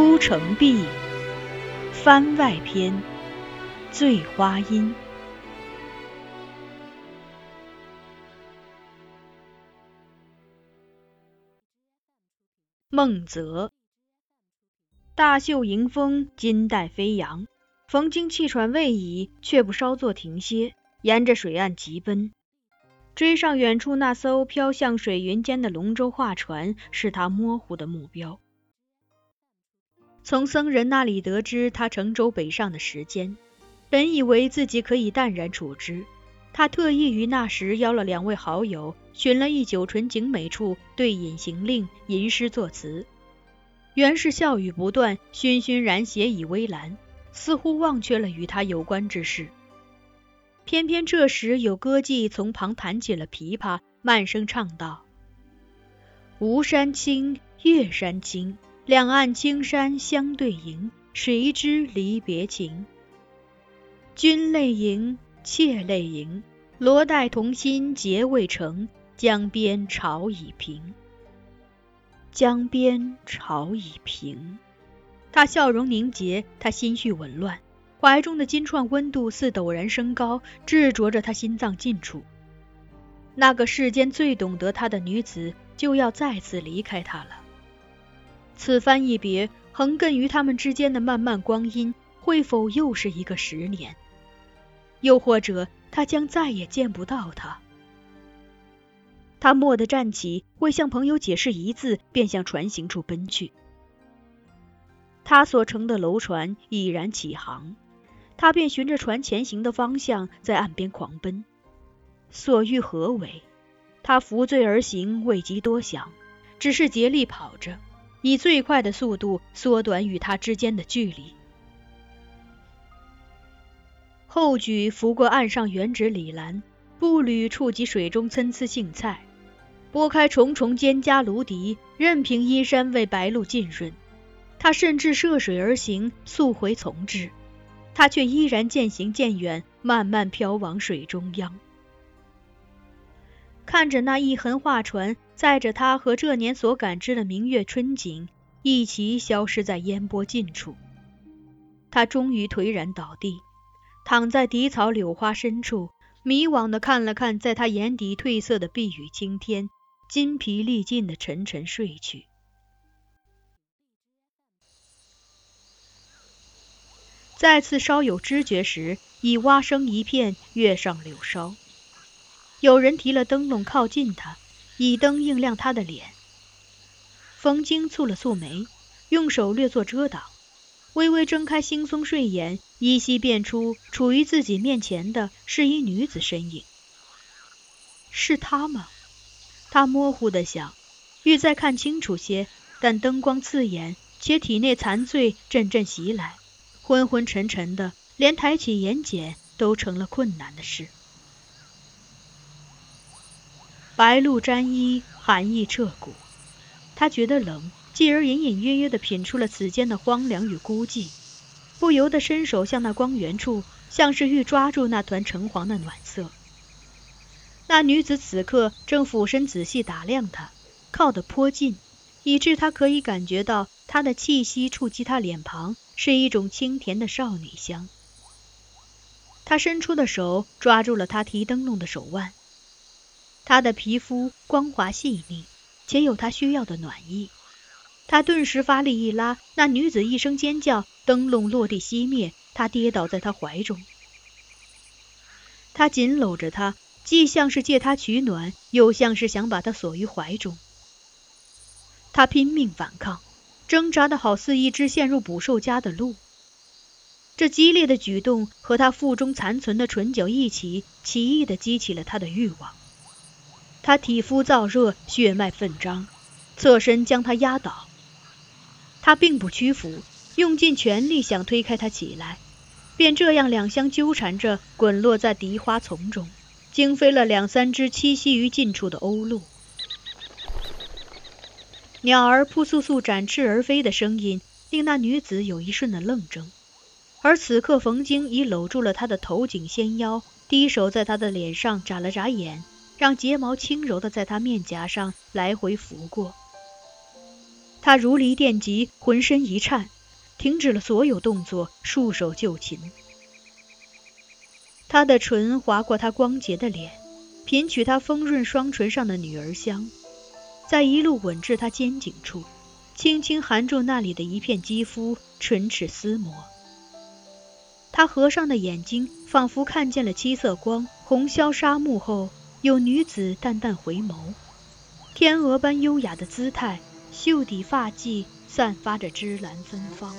孤城闭，番外篇，醉花阴。孟泽，大袖迎风，金带飞扬。冯京气喘未已，却不稍作停歇，沿着水岸疾奔，追上远处那艘飘向水云间的龙舟画船，是他模糊的目标。从僧人那里得知他乘舟北上的时间，本以为自己可以淡然处之。他特意于那时邀了两位好友，寻了一酒纯景美处，对饮行令，吟诗作词，原是笑语不断，醺醺然斜倚微澜，似乎忘却了与他有关之事。偏偏这时有歌妓从旁弹起了琵琶，慢声唱道：“吴山青，岳山青，两岸青山相对迎，谁知离别情？君泪盈。”妾泪盈，罗带同心结未成，江边潮已平。江边潮已平。他笑容凝结，他心绪紊乱，怀中的金钏温度似陡然升高，炙灼着他心脏近处。那个世间最懂得他的女子，就要再次离开他了。此番一别，横亘于他们之间的漫漫光阴，会否又是一个十年？又或者，他将再也见不到他。他蓦地站起，未向朋友解释一字，便向船行处奔去。他所乘的楼船已然起航，他便循着船前行的方向，在岸边狂奔。所欲何为？他扶醉而行，未及多想，只是竭力跑着，以最快的速度缩短与他之间的距离。后举拂过岸上原址李兰，步履触及水中参差荇菜，拨开重重蒹葭芦荻，任凭衣衫为白露浸润。他甚至涉水而行，速回从之，他却依然渐行渐远，慢慢飘往水中央。看着那一痕画船，载着他和这年所感知的明月春景，一齐消失在烟波尽处。他终于颓然倒地。躺在荻草柳花深处，迷惘地看了看在他眼底褪色的碧宇青天，筋疲力尽地沉沉睡去。再次稍有知觉时，已蛙声一片，月上柳梢。有人提了灯笼靠近他，以灯映亮他的脸。冯京蹙了蹙眉，用手略作遮挡。微微睁开惺忪睡眼，依稀辨出处于自己面前的是一女子身影。是她吗？他模糊的想，欲再看清楚些，但灯光刺眼，且体内残醉阵阵袭来，昏昏沉沉的，连抬起眼睑都成了困难的事。白露沾衣，寒意彻骨，他觉得冷。继而隐隐约约地品出了此间的荒凉与孤寂，不由得伸手向那光源处，像是欲抓住那团橙黄的暖色。那女子此刻正俯身仔细打量他，靠得颇近，以致他可以感觉到她的气息触及他脸庞，是一种清甜的少女香。他伸出的手抓住了她提灯笼的手腕，她的皮肤光滑细腻，且有她需要的暖意。他顿时发力一拉，那女子一声尖叫，灯笼落地熄灭，他跌倒在他怀中。他紧搂着她，既像是借她取暖，又像是想把她锁于怀中。他拼命反抗，挣扎的好似一只陷入捕兽夹的鹿。这激烈的举动和他腹中残存的唇角一起，奇异的激起了他的欲望。他体肤燥热，血脉奋张，侧身将他压倒。他并不屈服，用尽全力想推开他起来，便这样两相纠缠着，滚落在荻花丛中，惊飞了两三只栖息于近处的鸥鹭。鸟儿扑簌簌展翅而飞的声音，令那女子有一瞬的愣怔。而此刻，冯京已搂住了她的头颈纤腰，低手在她的脸上眨了眨眼，让睫毛轻柔的在她面颊上来回拂过。他如离电极，浑身一颤，停止了所有动作，束手就擒。他的唇划过她光洁的脸，品取她丰润双唇上的女儿香，再一路吻至她肩颈处，轻轻含住那里的一片肌肤，唇齿厮磨。他合上的眼睛仿佛看见了七色光，红消沙幕后有女子淡淡回眸，天鹅般优雅的姿态。秀底发髻散发着芝兰芬芳。